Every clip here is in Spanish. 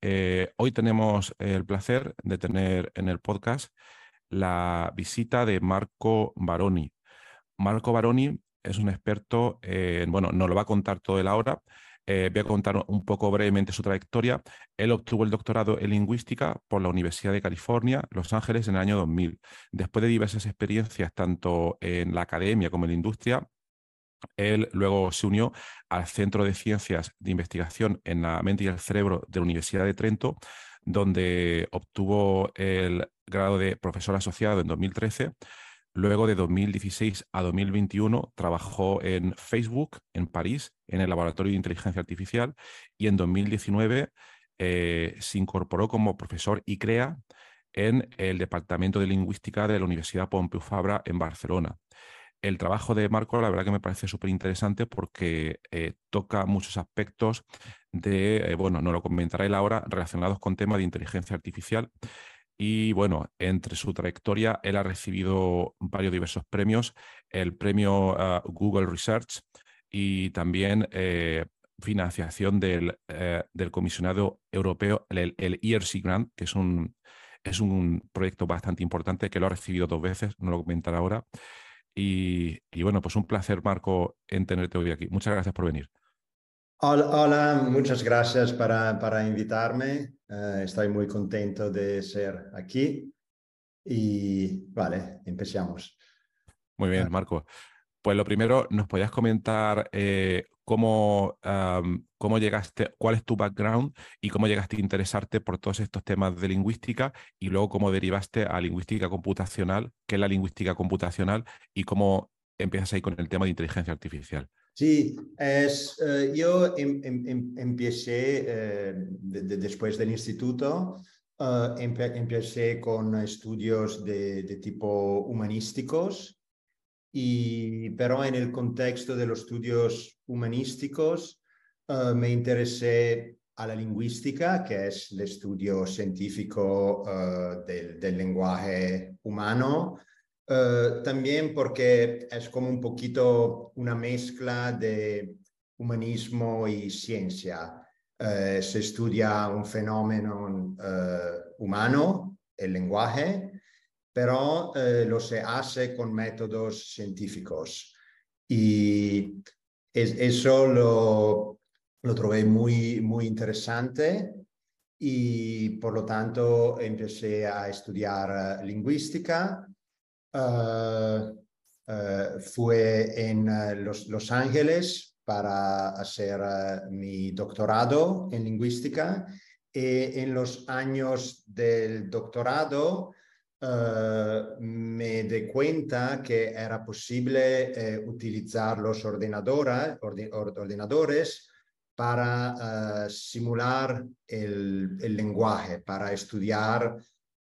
Eh, hoy tenemos el placer de tener en el podcast la visita de Marco Baroni. Marco Baroni es un experto, en, bueno, nos lo va a contar todo él ahora. Eh, voy a contar un poco brevemente su trayectoria. Él obtuvo el doctorado en lingüística por la Universidad de California, Los Ángeles, en el año 2000. Después de diversas experiencias, tanto en la academia como en la industria, él luego se unió al Centro de Ciencias de Investigación en la Mente y el Cerebro de la Universidad de Trento, donde obtuvo el grado de profesor asociado en 2013. Luego de 2016 a 2021 trabajó en Facebook en París, en el Laboratorio de Inteligencia Artificial, y en 2019 eh, se incorporó como profesor y crea en el Departamento de Lingüística de la Universidad Pompeu Fabra en Barcelona el trabajo de Marco, la verdad que me parece súper interesante porque eh, toca muchos aspectos de, eh, bueno, no lo comentará él ahora, relacionados con temas de inteligencia artificial. Y bueno, entre su trayectoria, él ha recibido varios diversos premios, el premio ah, Google Research y también eh, financiación del, del, comisionado europeo, el, ERC Grant, que es un, es un proyecto bastante importante que lo ha recibido dos veces, no lo comentará ahora. Y, bueno, pues un placer, Marco, en tenerte hoy aquí. Muchas gracias por venir. Hola, muchas gracias para, para invitarme. Eh, estoy muy contento de ser aquí. Y vale, empecemos. Muy bien, Marco. Pues lo primero, ¿nos podías comentar eh, cómo, cómo llegaste, cuál es tu background y cómo llegaste a interesarte por todos estos temas de lingüística y luego cómo derivaste a lingüística computacional, qué es la lingüística computacional y cómo empiezas ahí con el tema de inteligencia artificial? Sí, es, eh, yo em, em, em, empecé eh, después del instituto, empecé con estudios de, de tipo humanísticos y, pero en el contexto de los estudios humanísticos uh, me interesé a la lingüística, que es el estudio científico uh, del, del, lenguaje humano, uh, también porque es como un poquito una mezcla de humanismo y ciencia. se estudia un fenómeno humano, el lenguaje, pero eh, lo se hace con métodos científicos. Y eso lo, lo probé muy, muy interesante y por lo tanto empecé a estudiar lingüística. Uh, fue en Los, los, Ángeles para hacer mi doctorado en lingüística y en los años del doctorado Uh, me di cuenta que era posible eh, utilizar los ordenadores para uh, simular el, lenguaje, para estudiar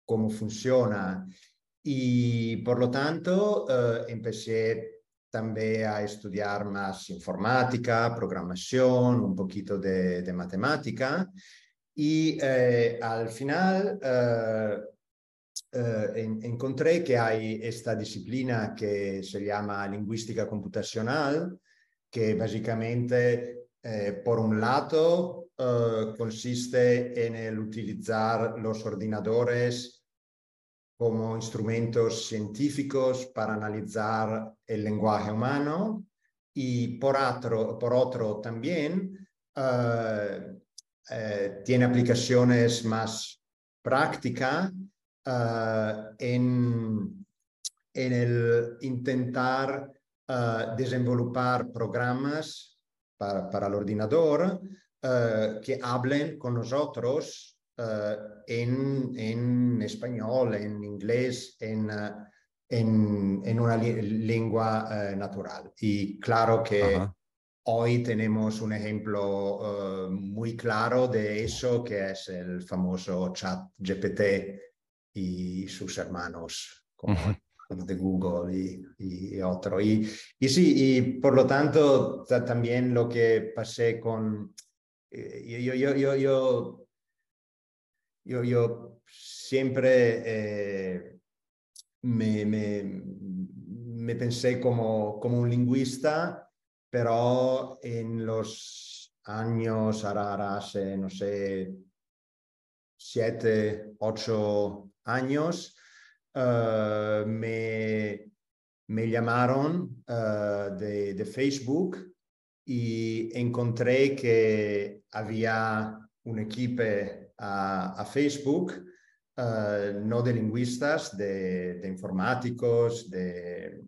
cómo funciona. Y por lo tanto, empecé también a estudiar más informática, programación, un poquito de, matemática. Y eh, al final eh, encontré que hay esta disciplina que se llama lingüística computacional, que básicamente, eh, por un lado, eh, consiste en el utilizar los ordenadores como instrumentos científicos para analizar el lenguaje humano y por otro, por otro también eh, eh, tiene aplicaciones más práctica en, en el intentar desenvolupar programas para, para el ordenador que hablen con nosotros en, en, español, en inglés, en, en, en una lengua natural. Y claro que Hoy tenemos un ejemplo uh, muy claro de eso, que es el famoso chat GPT y sus hermanos, como uh -huh. de Google y, y, otro. Y, y, sí, y por lo tanto, también lo que pasé con... Eh, yo, yo, yo, yo, yo, yo siempre eh, me, me, me pensé como, como un lingüista pero en los años, ahora hace, no sé, siete, ocho años, uh, me, me, llamaron uh, de, de, Facebook y encontré que había un equipo a, a Facebook, uh, no de lingüistas, de, de informáticos, de,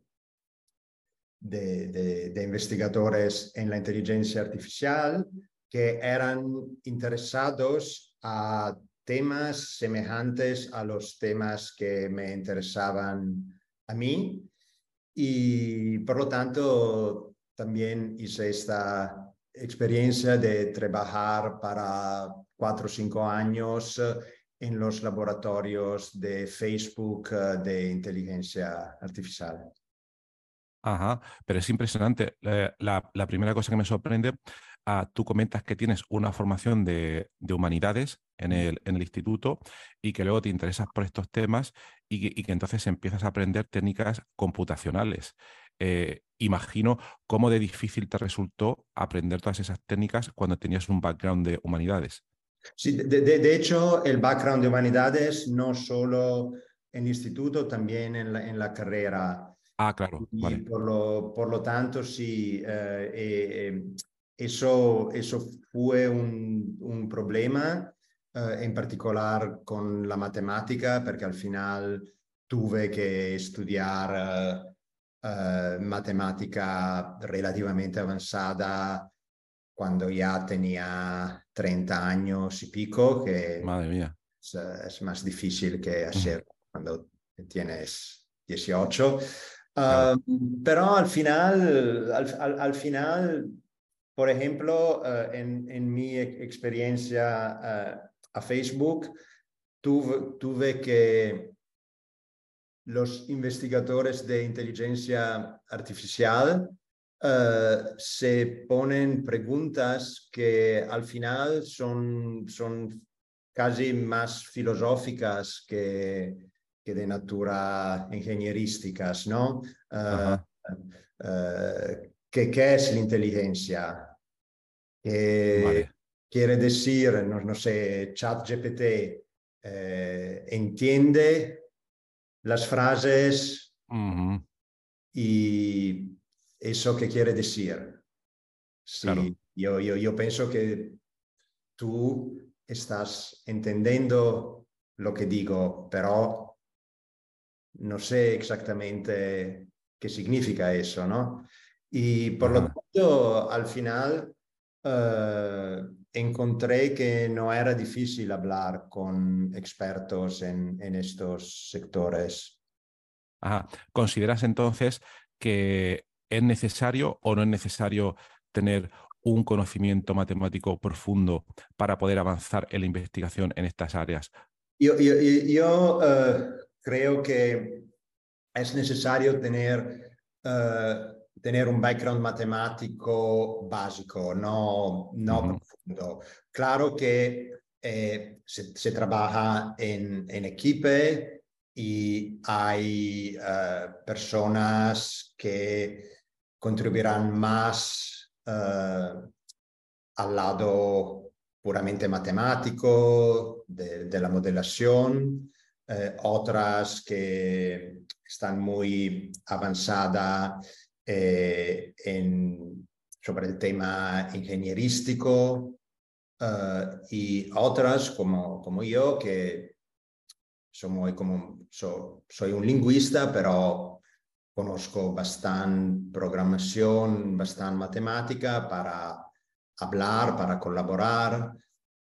de, investigadores en la inteligencia artificial que eran interesados a temas semejantes a los temas que me interesaban a mí y por lo tanto también hice esta experiencia de trabajar para cuatro o cinco años en los laboratorios de Facebook de inteligencia artificial. Ajá, pero es impresionante. Eh, la, la, primera cosa que me sorprende, uh, tú comentas que tienes una formación de, de humanidades en el, en el, instituto y que luego te interesas por estos temas y que, y que entonces empiezas a aprender técnicas computacionales. Eh, imagino cómo de difícil te resultó aprender todas esas técnicas cuando tenías un background de humanidades. Sí, de, de, de hecho, el background de humanidades no solo en el instituto, también en la, en la carrera. Ah, claro. Y vale. por, lo, por lo tanto, sí, eh, eh, eso, eso fue un, un problema, eh, en particular con la matemática, porque al final tuve que estudiar matemática relativamente avanzada cuando ya tenía 30 años y pico, que Madre mía. Es, es más difícil que hacer cuando tienes 18. Uh, pero al final, al, al, al, final, por ejemplo, uh, en, en, mi experiencia uh, a Facebook, tuve, tuve, que los investigadores de inteligencia artificial se ponen preguntas que al final son, son casi más filosóficas que, que de natura ingenierísticas, ¿no? Uh, uh, ¿qué, ¿qué, es la inteligencia? ¿Qué vale. quiere decir, no, no sé, ChatGPT eh, entiende las frases uh -huh. y eso qué quiere decir? Sí, claro. yo, yo, yo pienso que tú estás entendiendo lo que digo, pero no sé exactamente qué significa eso, ¿no? Y por lo tanto, al final uh, encontré que no era difícil hablar con expertos en, en estos sectores. Ajá. ¿Consideras entonces que es necesario o no es necesario tener un conocimiento matemático profundo para poder avanzar en la investigación en estas áreas? Yo, yo, yo uh, creo que es necesario tener, uh, tener un background matemático básico, no, no uh -huh. profundo. Claro que eh, se, se, trabaja en, en equipe y hay uh, personas que contribuirán más uh, al lado puramente matemático de, de la modelación eh, otras que están muy avanzadas eh, sobre el tema ingenierístico uh, y otras como, como yo que soy, como, soy un lingüista, pero conozco bastante programación, bastante matemática para hablar, para colaborar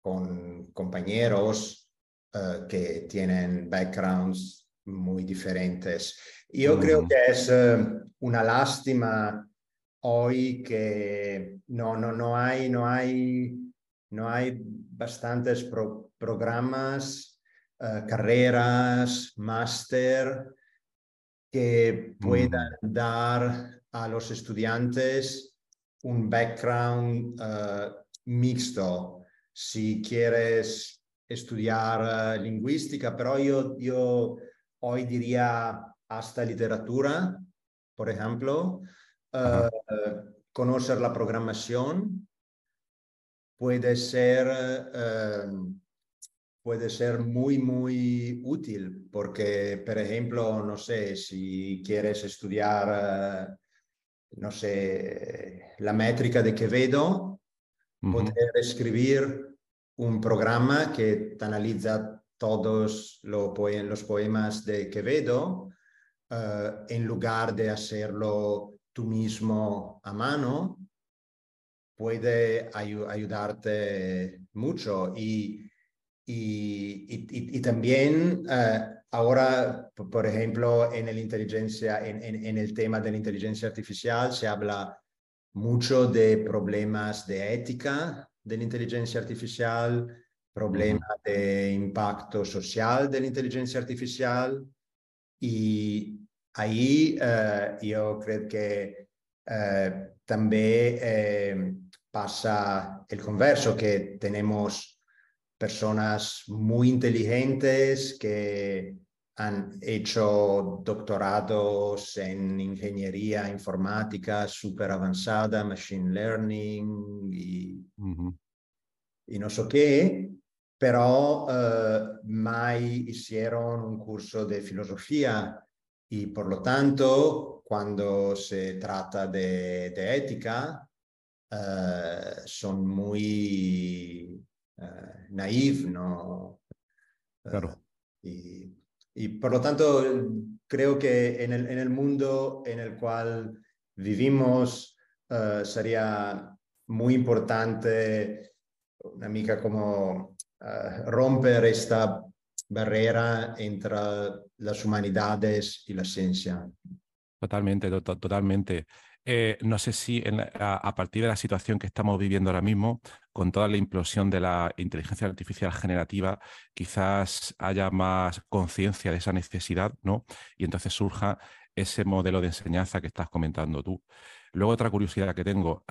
con compañeros eh, que tienen backgrounds muy diferentes. Yo creo que es eh, una lástima hoy que no, no, no, hay, no, hay, no hay bastantes programas, eh, carreras, máster que puedan dar a los estudiantes un background uh, mixto. Si quieres estudiar uh, lingüística, pero yo, yo hoy diría hasta literatura, por ejemplo, uh, conocer la programación. Puede ser, puede ser muy, muy útil, porque, por ejemplo, no sé, si quieres estudiar no sé, la métrica de Quevedo, poder escribir un programa que analiza todos los poemas de Quevedo eh, en lugar de hacerlo tú mismo a mano, puede ayudarte mucho. Y, y, también eh, Ahora, por ejemplo, en, el inteligencia, en, el tema de la inteligencia artificial se habla mucho de problemas de ética de la inteligencia artificial, problemas de impacto social de la inteligencia artificial. Y ahí eh, yo creo que eh, también eh, pasa el converso, que tenemos personas muy inteligentes que han hecho doctorados en ingeniería informática súper avanzada, machine learning y, y, no sé qué, pero uh, mai hicieron un curso de filosofía y por lo tanto, cuando se trata de, de ética, uh, son muy eh, naive, ¿no? Claro. Eh, y, por lo tanto, creo que en el, en el mundo en el cual vivimos eh, sería muy importante, una mica como romper esta barrera entre las humanidades y la ciencia. Totalmente, totalmente. Eh, no sé si a, partir de la situación que estamos viviendo ahora mismo, con toda la implosión de la inteligencia artificial generativa, quizás haya más conciencia de esa necesidad, ¿no? Y entonces surja ese modelo de enseñanza que estás comentando tú. Luego, otra curiosidad que tengo.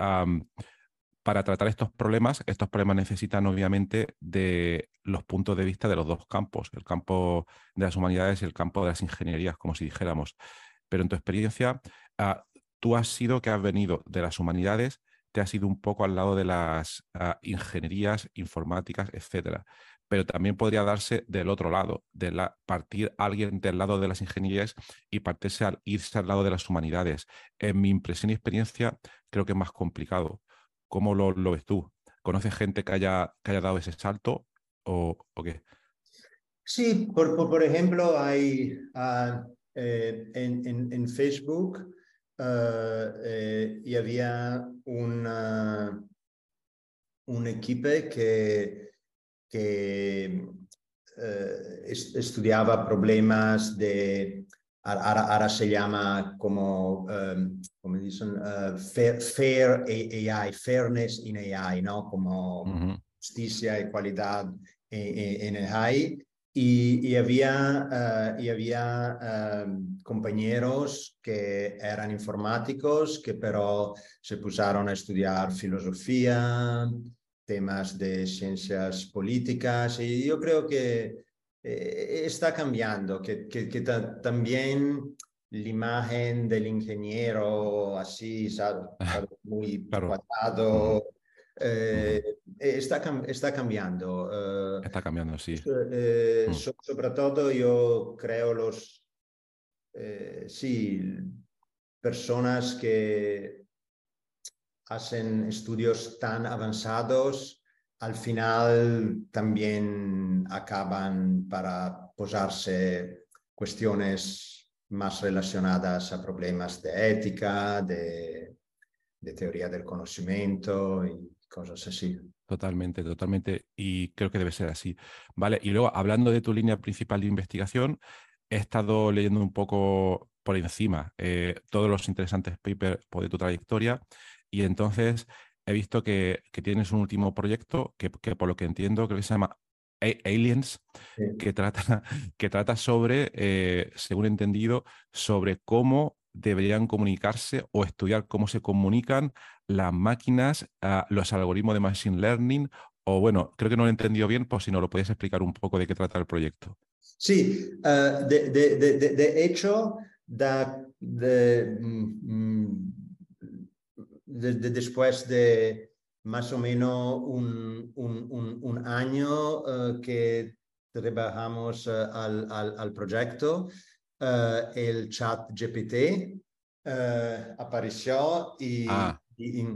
Para tratar estos problemas, estos problemas necesitan obviamente de los puntos de vista de los dos campos, el campo de las humanidades y el campo de las ingenierías, como si dijéramos. Pero en tu experiencia, ah, tú has sido que has venido de las humanidades, te has ido un poco al lado de las ah, ingenierías informáticas, etcétera. Pero también podría darse del otro lado, de partir alguien del lado de las ingenierías y partirse al irse al lado de las humanidades. En mi impresión y experiencia, creo que es más complicado. ¿Cómo lo, ves tú? ¿Conoces gente que haya, que haya dado ese salto o, qué? Sí, por, por, ejemplo, hay ah, eh, en, en, Facebook eh, eh, y había una, un equipo que, que eh, estudiaba problemas de, ahora, se llama como, um, dicen, fair, AI, fairness in AI, ¿no? Como justicia y calidad en, en AI. Y, había, y había em, compañeros que eran informáticos, que pero se pusieron a estudiar filosofía, temas de ciencias políticas, y yo creo que eh, está cambiando, que, que, que también la imagen del ingeniero así, muy cuadrado, eh, está, está cambiando. Eh, está cambiando, sí. Eh, mm. sobre todo yo creo los, sí, personas que hacen estudios tan avanzados, al final también acaban para posarse cuestiones más relacionadas a problemas de ética, de, teoría del conocimiento y cosas así. Totalmente, totalmente. Y creo que debe ser así. Vale, y luego, hablando de tu línea principal de investigación, he estado leyendo un poco por encima eh, todos los interesantes papers de tu trayectoria y entonces he visto que, tienes un último proyecto que, por lo que entiendo creo que se llama Aliens, que, trata, que trata sobre, eh, según he entendido, sobre cómo deberían comunicarse o estudiar cómo se comunican las máquinas, los algoritmos de Machine Learning, o bueno, creo que no lo he entendido bien, pues si no lo puedes explicar un poco de qué trata el proyecto. Sí, eh, de, de, de, hecho, mm, después de más o menos un, un, un, año uh, que trabajamos uh, al, al, al, proyecto, uh, el chat GPT apareció y, ah. y,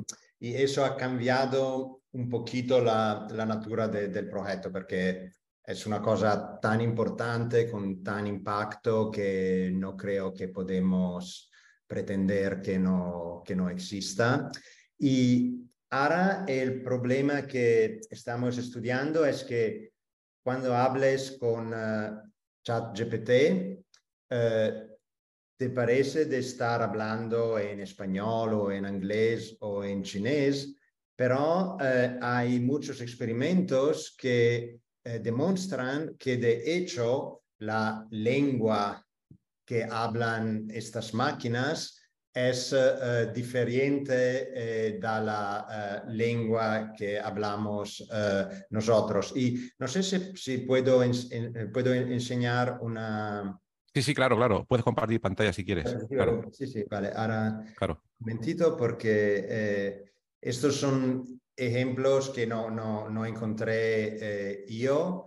y, eso ha cambiado un poquito la, la natura de, del proyecto porque es una cosa tan importante con tan impacto que no creo que podemos pretender que no, que no exista. Y ahora el problema que estamos estudiando es que cuando hables con uh, ChatGPT, uh, te parece de estar hablando en español o en inglés o en chinés, pero uh, hay muchos experimentos que eh, demuestran que de hecho la lengua que hablan estas máquinas es uh, diferente uh, de la uh, lengua que hablamos nosotros. Y no sé si, si puedo, en, puedo enseñar una... Sí, sí, claro, claro. Puedes compartir pantalla si quieres. Claro. Sí, sí, vale. Ahora, claro. un momentito porque estos son ejemplos que no, no, no encontré yo.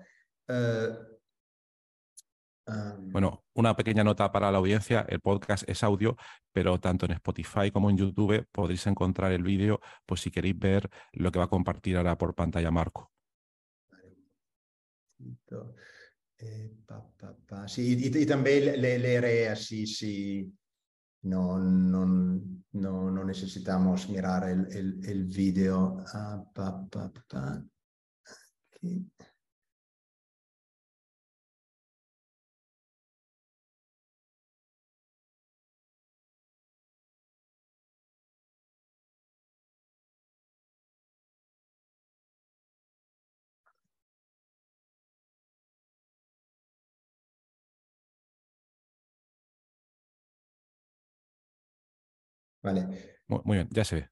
Bueno, una pequeña nota para la audiencia, el podcast es audio, pero tanto en Spotify como en YouTube podréis encontrar el vídeo, pues si queréis ver lo que va a compartir ahora por pantalla Marco. Eh, y, también le, leeré así si no, no, no, necesitamos mirar el, el, el vídeo. Ah, Vale. Muy, bien, ya se ve.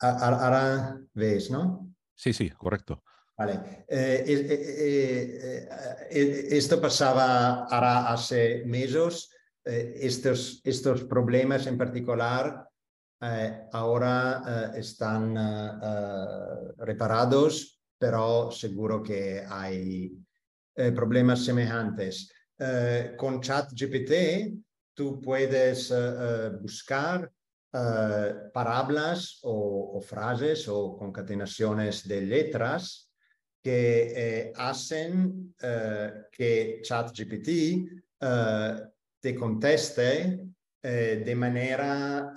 Ahora ves, ¿no? Sí, sí, correcto. Vale. Eh, eh, eh, esto pasaba ahora hace meses. estos, estos problemas en particular ahora están reparados, pero seguro que hay problemas semejantes. con ChatGPT tú puedes buscar uh, palabras o, o, frases o concatenaciones de letras que eh, hacen uh, que ChatGPT te conteste de manera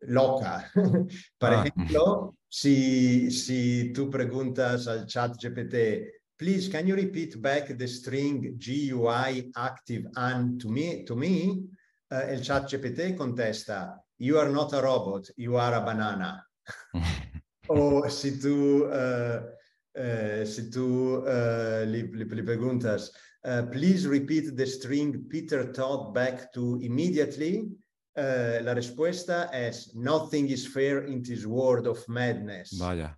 loca. Por ah. ejemplo, si, si tú preguntas al ChatGPT, please, can you repeat back the string GUI active and to me, to me? Uh, il chat GPT contesta you are not a robot, you are a banana. o se tu, uh, uh, se tu li, li, li, preguntas please repeat the string Peter Todd back to immediately, la respuesta es nothing is fair in this world of madness. Vaya.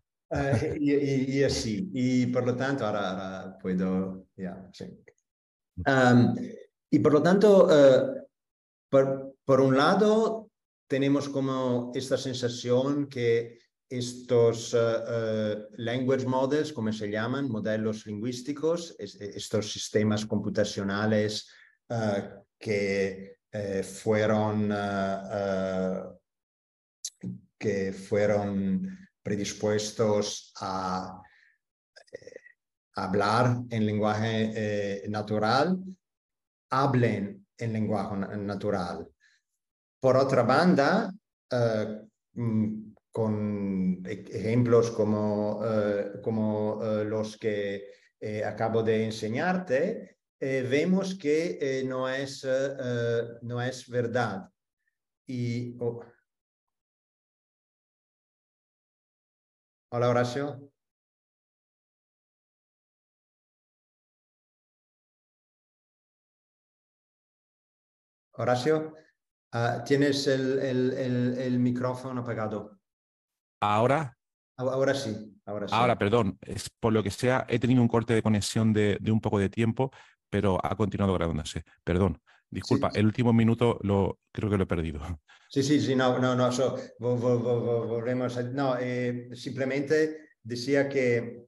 y, y, y, así. Y por lo tanto, ahora, ahora puedo, yeah, sí. Um, y por lo tanto, uh, por, un lado, tenemos como esta sensación que estos uh, uh, language models, como se llaman, modelos lingüísticos, es, estos sistemas computacionales uh, que fueron, que fueron predispuestos a, hablar en lenguaje eh, natural, hablen en lenguaje natural. Por otra banda, eh, mm, con e-, ejemplos como, como los que acabo de enseñarte, vemos que no, es, no es verdad. Y, oh. Hola, Horacio. Horacio, uh, tienes el, el, el, el, micrófono apagado. ¿Ahora? Ahora sí, ahora sí. Ahora, perdón, es por lo que sea, he tenido un corte de conexión de, de un poco de tiempo, pero ha continuado grabándose. Perdón, disculpa, sí. el último minuto lo creo que lo he perdido. Sí, sí, sí, no, no, no, so, volvemos a, no, eh, simplemente decía que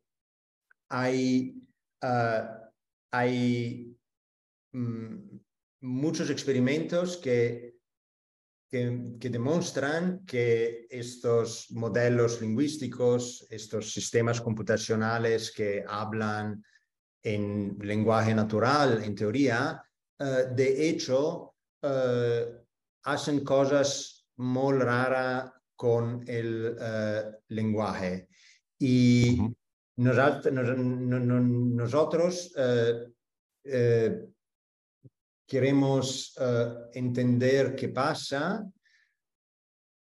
hay, uh, hay mm, muchos experimentos que, que, que, demuestran que estos modelos lingüísticos, estos sistemas computacionales que hablan en lenguaje natural, en teoría, uh, de hecho, uh, hacen cosas muy raras con el uh, lenguaje. Y nosotros, nosotros queremos uh, entender qué pasa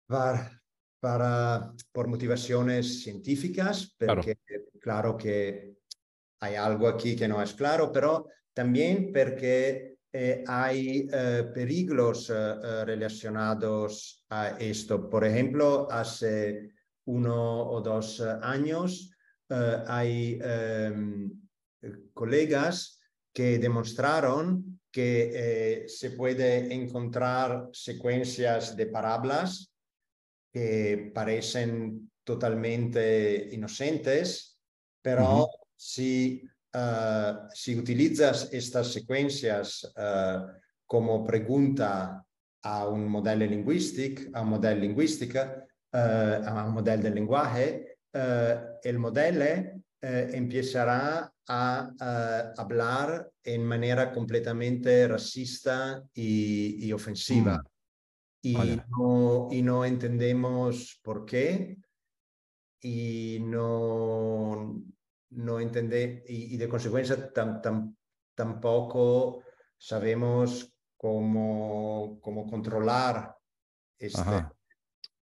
para, para, por motivaciones científicas, porque claro. claro. que hay algo aquí que no es claro, pero también porque eh, hay uh, peligros uh, relacionados a esto. Por ejemplo, hace uno o dos años hay um, colegas que demostraron que eh, se puede encontrar secuencias de parábolas que parecen totalmente inocentes, pero uh -huh. si, uh, si, utilizas estas secuencias uh, como pregunta a un modelo lingüístico, a un modelo lingüístico, a un modelo del lenguaje, el modelo empezará a, a, hablar en manera completamente racista y, y ofensiva. Mm. Y, vale. no, y no entendemos por qué y no, no entende, y, y de consecuencia tam, tam, tampoco sabemos cómo, cómo controlar este,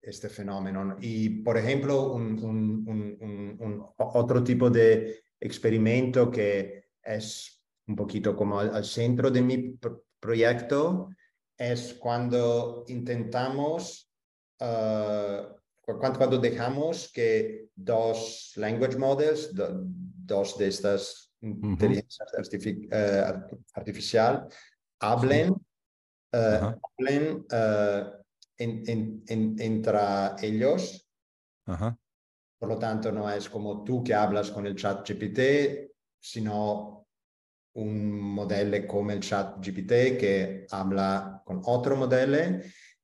este fenómeno. Y, por ejemplo, un, un, un, un, otro tipo de experimento que es un poquito como al, al centro de mi pro proyecto es cuando intentamos, uh, cuando, cuando, dejamos que dos language models, do, dos de estas uh -huh. inteligencias artific uh, artificial, hablen, -huh. hablen en, en, en, entre ellos. Por lo tanto, no es como tú que hablas con el chat GPT, sino un modelo como el chat GPT que habla con otro modelo.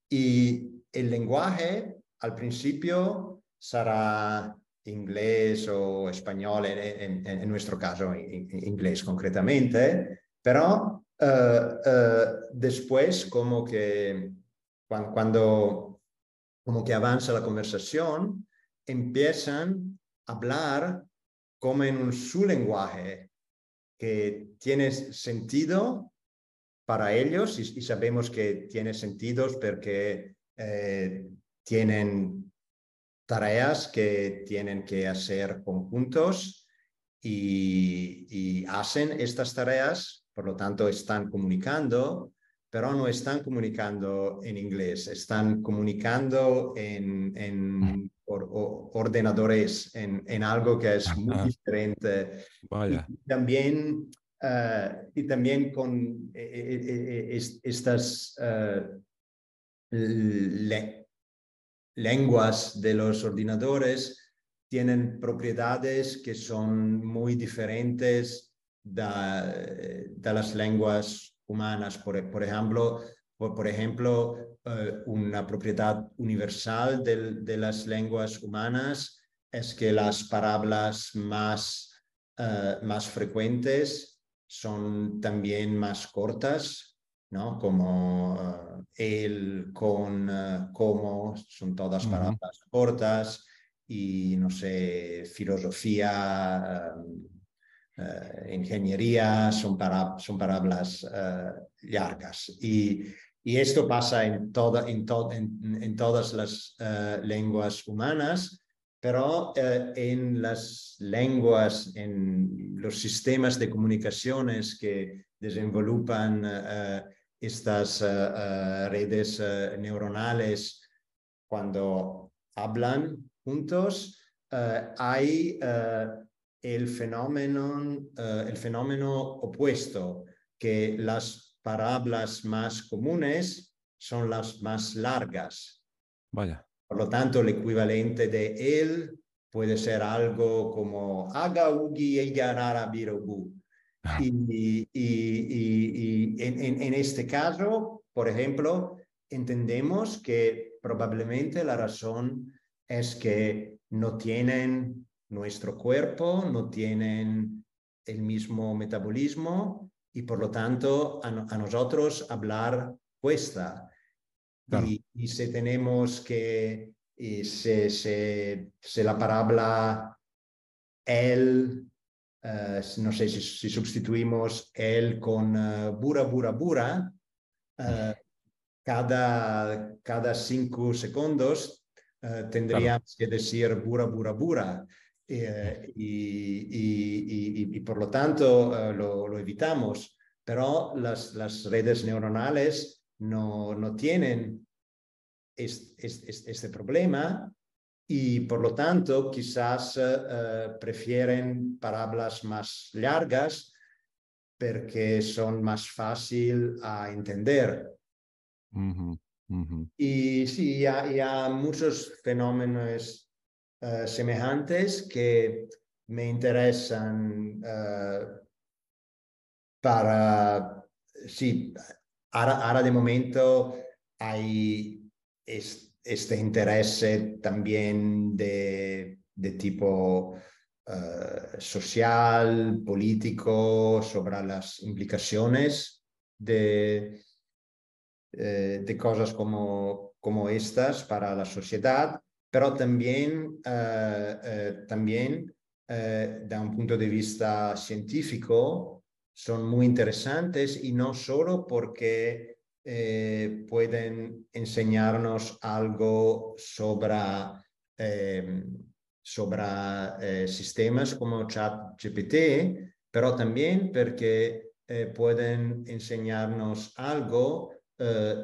Y el lenguaje al principio será inglés o español, en, en, en nuestro caso en, inglés concretamente, pero uh, uh, después como que cuando, como que avanza la conversación, empiezan a hablar como en un su lenguaje que tiene sentido para ellos y, sabemos que tiene sentido porque eh, tienen tareas que tienen que hacer conjuntos y, hacen estas tareas, por lo tanto están comunicando, pero no están comunicando en inglés, están comunicando en, en or, or, ordenadores en, en, algo que es muy diferente. Vaya. Y también, uh, y también con eh, eh, eh estas uh, le lenguas de los ordenadores tienen propiedades que son muy diferentes de, de las lenguas humanas. Por, por ejemplo, por, por ejemplo, uh, una propiedad universal de, de, las lenguas humanas es que las palabras más eh, más frecuentes son también más cortas, ¿no? Como el, con, como, son todas palabras cortas y, no sé, filosofía, ingeniería, son, para, son palabras largas. Y y esto pasa en, toda, en, en, todas las eh, lenguas humanas, pero en las lenguas, en los sistemas de comunicaciones que desenvolupan estas redes neuronales cuando hablan juntos, hay el, fenómeno, el fenómeno opuesto, que las palabras más comunes son las más largas. Vaya. Por lo tanto, el equivalente de él puede ser algo como haga ugi y birogu. Ah. Y, y, y, en, en, este caso, por ejemplo, entendemos que probablemente la razón es que no tienen nuestro cuerpo, no tienen el mismo metabolismo y por lo tanto a, nosotros hablar cuesta. Y, si tenemos que, y si, si, la palabra él, eh, no sé si, sustituimos él con uh, bura, bura, bura, uh, cada, cada cinco segundos uh, tendríamos que decir bura, bura, bura. Eh, y, y, por lo tanto eh, lo, lo, evitamos, pero las, las redes neuronales no, no tienen este, este, este, problema y por lo tanto quizás uh, prefieren palabras más largas porque son más fácil a entender. Uh -huh, uh -huh. Y sí, hay, hay muchos fenómenos uh, semejantes que me interesan uh, para, sí, ahora, ahora, de momento hay este interés también de, de tipo uh, social, político, sobre las implicaciones de, de cosas como, como estas para la sociedad pero también, eh, eh, también eh, un punto de vista científico son muy interesantes y no solo porque pueden enseñarnos algo sobre, sobre sistemas como ChatGPT, pero también porque pueden enseñarnos algo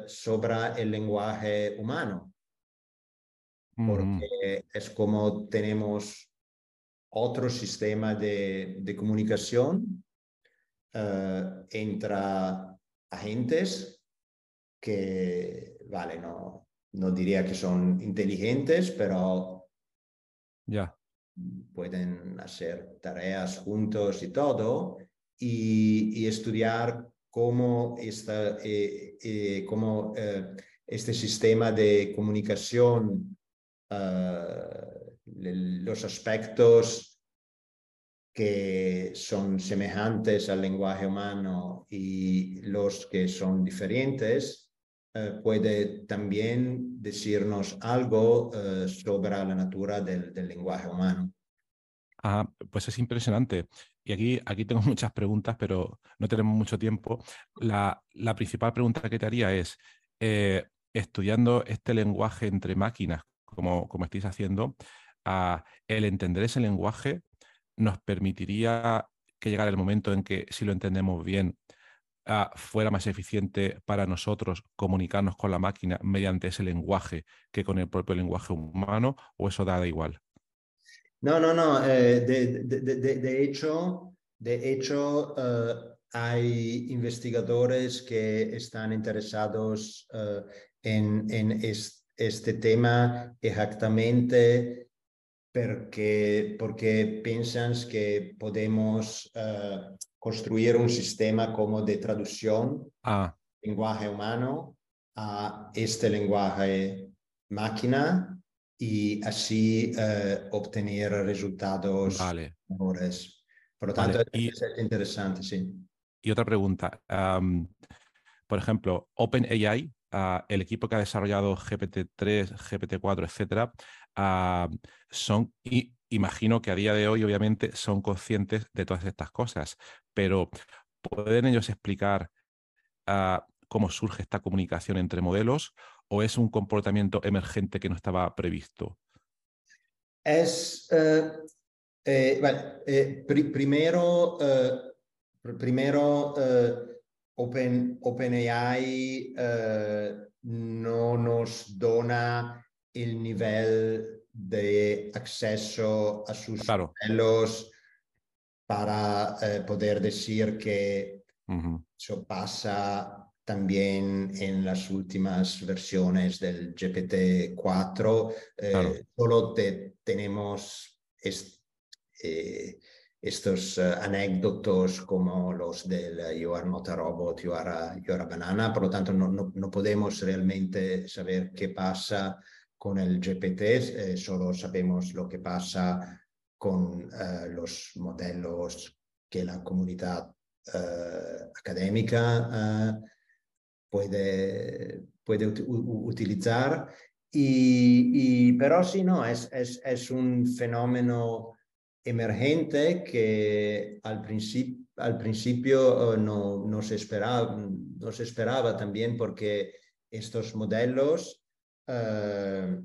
sobre el lenguaje humano porque es como tenemos otro sistema de, de comunicación uh, entre agentes que, vale, no, no diría que son inteligentes, pero ya. pueden hacer tareas juntos y todo, y, y estudiar cómo, esta, eh, eh, cómo eh, este sistema de comunicación uh, los aspectos que son semejantes al lenguaje humano y los que son diferentes, uh, puede también decirnos algo uh, sobre la natura del, lenguaje humano. Ah, pues es impresionante. Y aquí, aquí tengo muchas preguntas, pero no tenemos mucho tiempo. La, la principal pregunta que te haría es, eh, estudiando este lenguaje entre máquinas como, como estáis haciendo, el entender ese lenguaje nos permitiría que llegara el momento en que, si lo entendemos bien, fuera más eficiente para nosotros comunicarnos con la máquina mediante ese lenguaje que con el propio lenguaje humano, o eso da igual? No, no, no. Eh, de, de, de, hecho, de hecho uh, hay investigadores que están interesados uh, en, en este tema exactamente porque, porque piensan que podemos uh, construir un sistema como de traducción ah. lenguaje humano a este lenguaje máquina y así uh, obtener resultados vale. mejores. Por lo tanto, es interesante, sí. Y otra pregunta. por ejemplo, OpenAI, uh, el equipo que ha desarrollado GPT-3, GPT-4, etcétera, son, y, imagino que a día de hoy, obviamente, son conscientes de todas estas cosas, pero ¿pueden ellos explicar cómo surge esta comunicación entre modelos o es un comportamiento emergente que no estaba previsto? Es, eh, eh, eh, primero, primero Open, OpenAI no nos dona el nivel de acceso a sus modelos para poder decir que eso pasa también en las últimas versiones del GPT-4. Eh, solo tenemos eh, estos uh, anécdotos como los del You are not a robot, you are a, banana. Por lo tanto, no, no, podemos realmente saber qué pasa con el GPT, solo sabemos lo que pasa con los modelos que la comunidad académica puede, puede utilizar. Y, pero sí, no, es, es, es un fenómeno emergente que al, principio al principio no, no, se esperaba, no se esperaba también porque estos modelos, uh,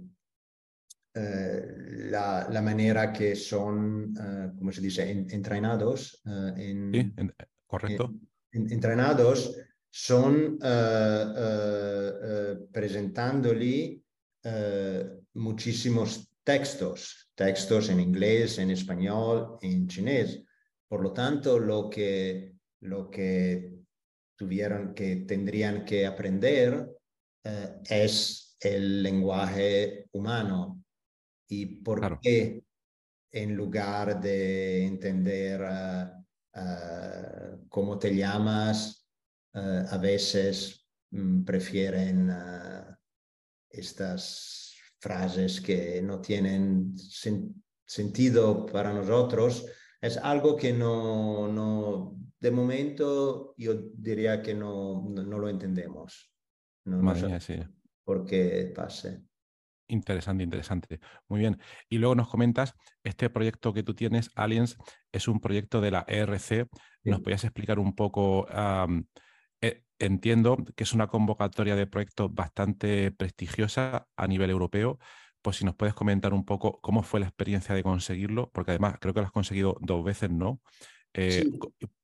uh, la, la, manera que son, uh, ¿cómo se dice?, en, entrenados. En, sí, en, correcto. entrenados son uh, uh, presentándole muchísimos textos, textos en inglés, en español, en chinés. Por lo tanto, lo que, lo que tuvieron que tendrían que aprender es el lenguaje humano y por qué en lugar de entender cómo te llamas, eh, a veces mm, prefieren eh, estas frases que no tienen sentido para nosotros. Es algo que no, no, de momento yo diría que no, no, lo entendemos. No, no sí. por qué pase. Interesante, interesante. Muy bien. Y luego nos comentas, este proyecto que tú tienes, Aliens, es un proyecto de la ERC. ¿Nos podías explicar un poco entiendo que es una convocatoria de proyectos bastante prestigiosa a nivel europeo. Pues si nos puedes comentar un poco cómo fue la experiencia de conseguirlo, porque además creo que lo has conseguido dos veces, ¿no? Eh,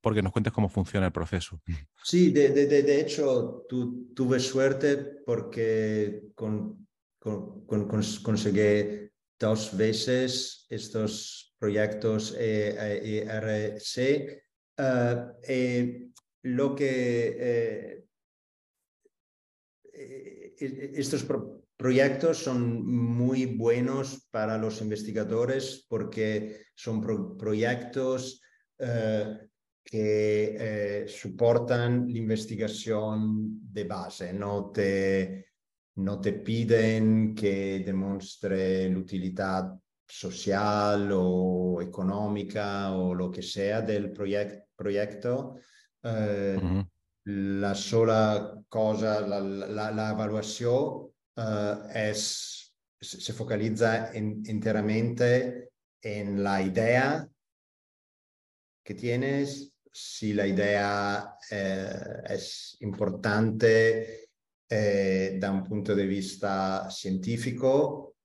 porque nos cuentes cómo funciona el proceso. Sí, de, de, de hecho tu, tuve suerte porque con, con, con, conseguí dos veces estos proyectos ERC. Eh, lo que eh, eh, e-, estos proyectos son muy buenos para los investigadores porque son proyectos eh, que soportan la investigación de base, no te, no te piden que demuestre la utilidad social o económica o lo que sea del proyecto, eh, la sola cosa, la, la, la evaluación eh, es, se focalizza in, interamente en la idea que tienes, si la idea eh, es importante eh, da un punto de vista científico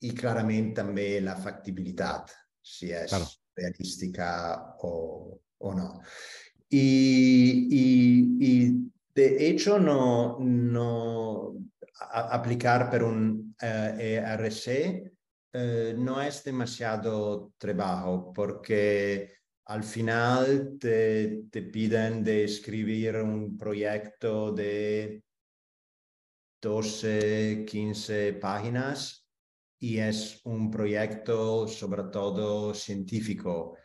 y claramente también la factibilidad, si es claro. realística o, o no. Y, de hecho no, aplicar por un ERC eh, eh, no es demasiado trabajo porque al final te, te, piden de escribir un proyecto de 12, 15 páginas y es un proyecto sobre todo científico.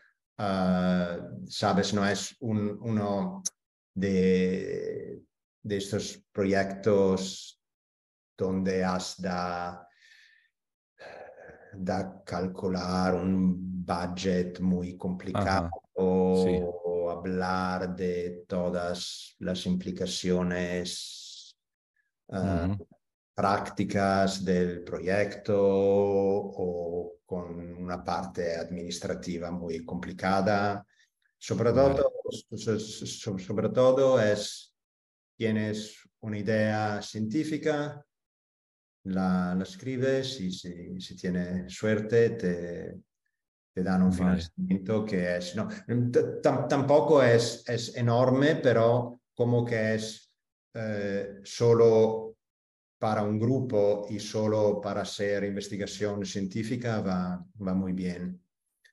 Ah, sabes, no es uno de, de, estos proyectos donde has de, calcular un budget muy complicado o hablar de todas las implicaciones uh, prácticas del proyecto o con una parte administrativa muy complicada. Sobre todo, sobre todo es, tienes una idea científica, la, la escribes y si, si tiene suerte te, te dan un financiamiento que es, no, tampoco es, es enorme, pero como que es eh, solo para un grupo y solo para hacer investigación científica va, va muy bien.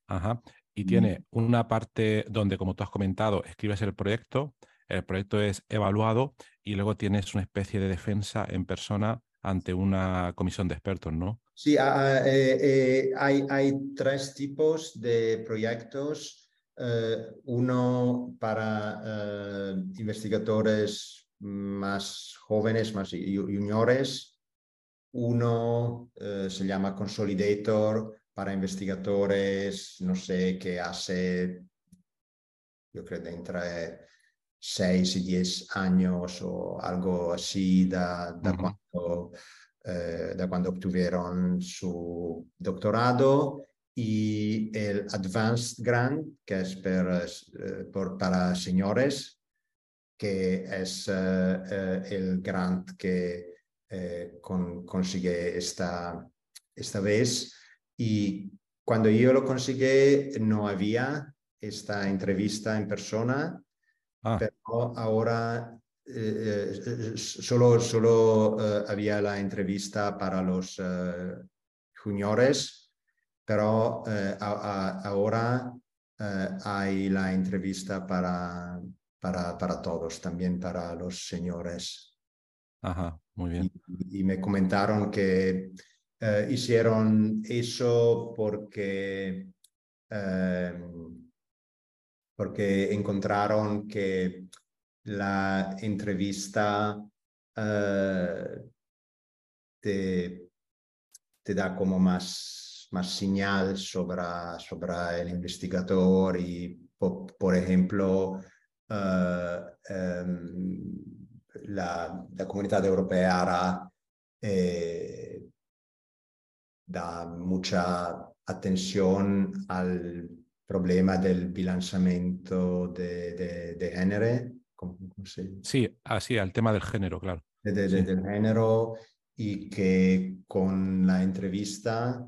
Ajá. Y mm. tiene una parte donde, como tú has comentado, escribes el proyecto, el proyecto es evaluado y luego tienes una especie de defensa en persona ante una comisión de expertos, ¿no? Sí, ah, eh, eh, hay, hay, tres tipos de proyectos. Eh, uno para investigadores más jóvenes, más juniores. Uno se llama Consolidator para investigadores, no sé, que hace, yo creo, de entre 6 y 10 años o algo así da, da, uh -huh. cuando, eh, da cuando obtuvieron su doctorado y el Advanced Grant, que es per, eh, por, para señores, que es eh, eh el grant que eh, con, consigue esta, esta vez. Y cuando yo lo conseguí, no había esta entrevista en persona Ah. Pero ahora eh solo, solo eh, había la entrevista para los eh, juniores, pero a, a, ahora hay la entrevista para, para, para todos, también para los señores. Ajá, muy bien. Y, y me comentaron que hicieron eso porque porque encontraron que la entrevista uh, te, te, da como más, más señal sobre, sobre el investigador y, por, por ejemplo, la, la, comunidad europea eh, da mucha atención al problema del bilanciamiento de, de, de género. ¿cómo, se... Sí, así, al tema del género, claro. De, sí. Del género y que con la entrevista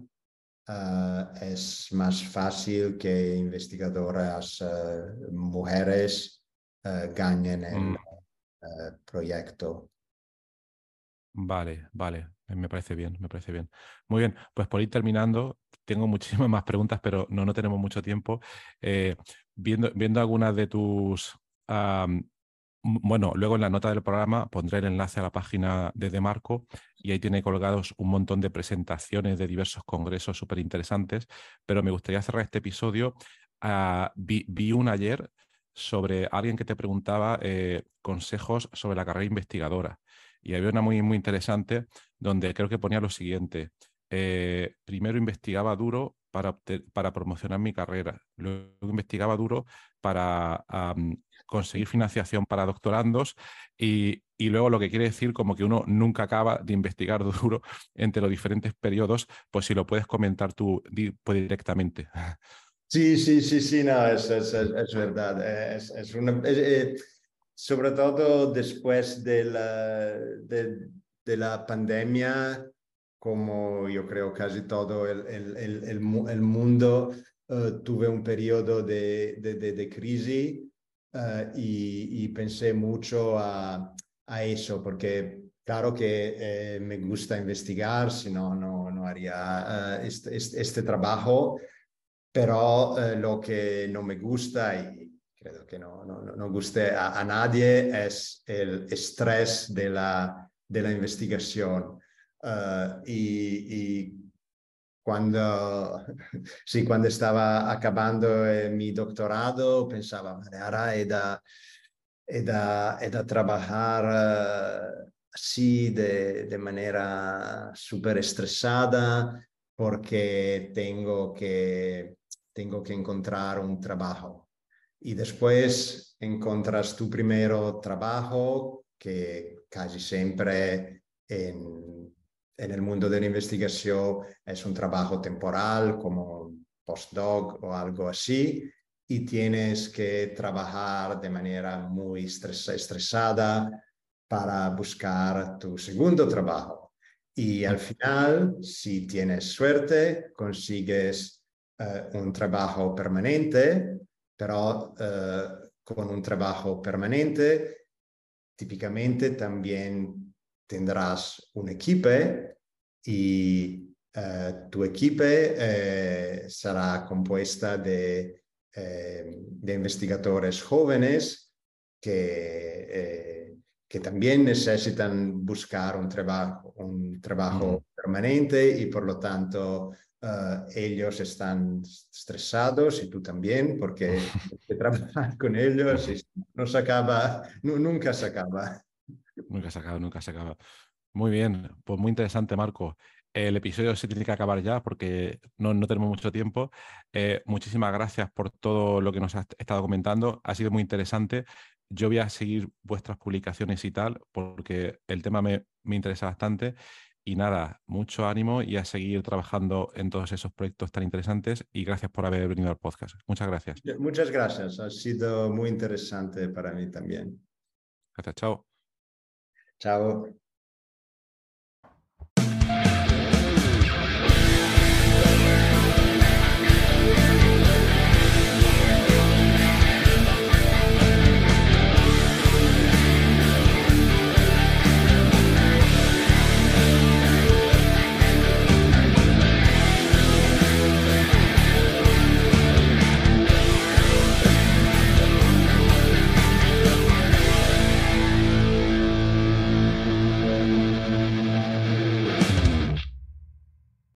uh, es más fácil que investigadoras uh, mujeres uh, ganen el mm. proyecto. Vale, vale, me parece bien, me parece bien. Muy bien, pues por ir terminando, tengo muchísimas más preguntas, pero no, no tenemos mucho tiempo. Eh, viendo, viendo algunas de tus... Um, bueno, luego en la nota del programa pondré el enlace a la página de Demarco y ahí tiene colgados un montón de presentaciones de diversos congresos súper interesantes, pero me gustaría cerrar este episodio. Uh, vi, vi un ayer sobre alguien que te preguntaba eh, consejos sobre la carrera investigadora y había una muy, muy interesante donde creo que ponía lo siguiente. Eh, primero investigaba duro para, para promocionar mi carrera, luego investigaba duro para conseguir financiación para doctorandos y, y, luego lo que quiere decir como que uno nunca acaba de investigar duro entre los diferentes periodos, pues si lo puedes comentar tú pues directamente. Sí, sí, sí, sí, no, es, es, es verdad. Es, es una, eh, sobre todo después de la, de, de la pandemia, como yo creo casi todo el, el, el, el mundo, uh, tuve un periodo de, de, de crisis uh, y, y, pensé mucho a, a, eso, porque claro que eh, me gusta investigar, si no, no, no haría uh, este, este, este, trabajo, pero lo que no me gusta y creo que no, no, no guste a, a nadie es el estrés de la, de la investigación. Uh, y, y, cuando, sí, cuando estaba acabando eh, mi doctorado pensaba, ahora he da, he da, he da trabajar uh, así de, de manera súper estresada porque tengo que tengo que encontrar un trabajo. Y después encuentras tu primero trabajo, que casi siempre en, en el mundo de la investigación es un trabajo temporal, como postdoc o algo así, y tienes que trabajar de manera muy estresada para buscar tu segundo trabajo. Y al final, si tienes suerte, consigues uh, un trabajo permanente, pero uh, con un trabajo permanente, típicamente también tendrás un equipo y uh, tu equipo será compuesta de, de investigadores jóvenes que que también necesitan buscar un trabajo, un trabajo permanente y por lo tanto uh, ellos están estresados y tú también porque que trabajar con ellos no se acaba, nunca se acaba. Nunca se acaba, nunca se acaba. Muy bien, pues muy interesante Marco. El episodio se tiene que acabar ya porque no, no tenemos mucho tiempo. Eh, muchísimas gracias por todo lo que nos has estado comentando. Ha sido muy interesante yo voy a seguir vuestras publicaciones y tal, porque el tema me, interesa bastante. Y nada, mucho ánimo y a seguir trabajando en todos esos proyectos tan interesantes. Y gracias por haber venido al podcast. Muchas gracias. Muchas gracias. Ha sido muy interesante para mí también. Gracias. Chao. Chao.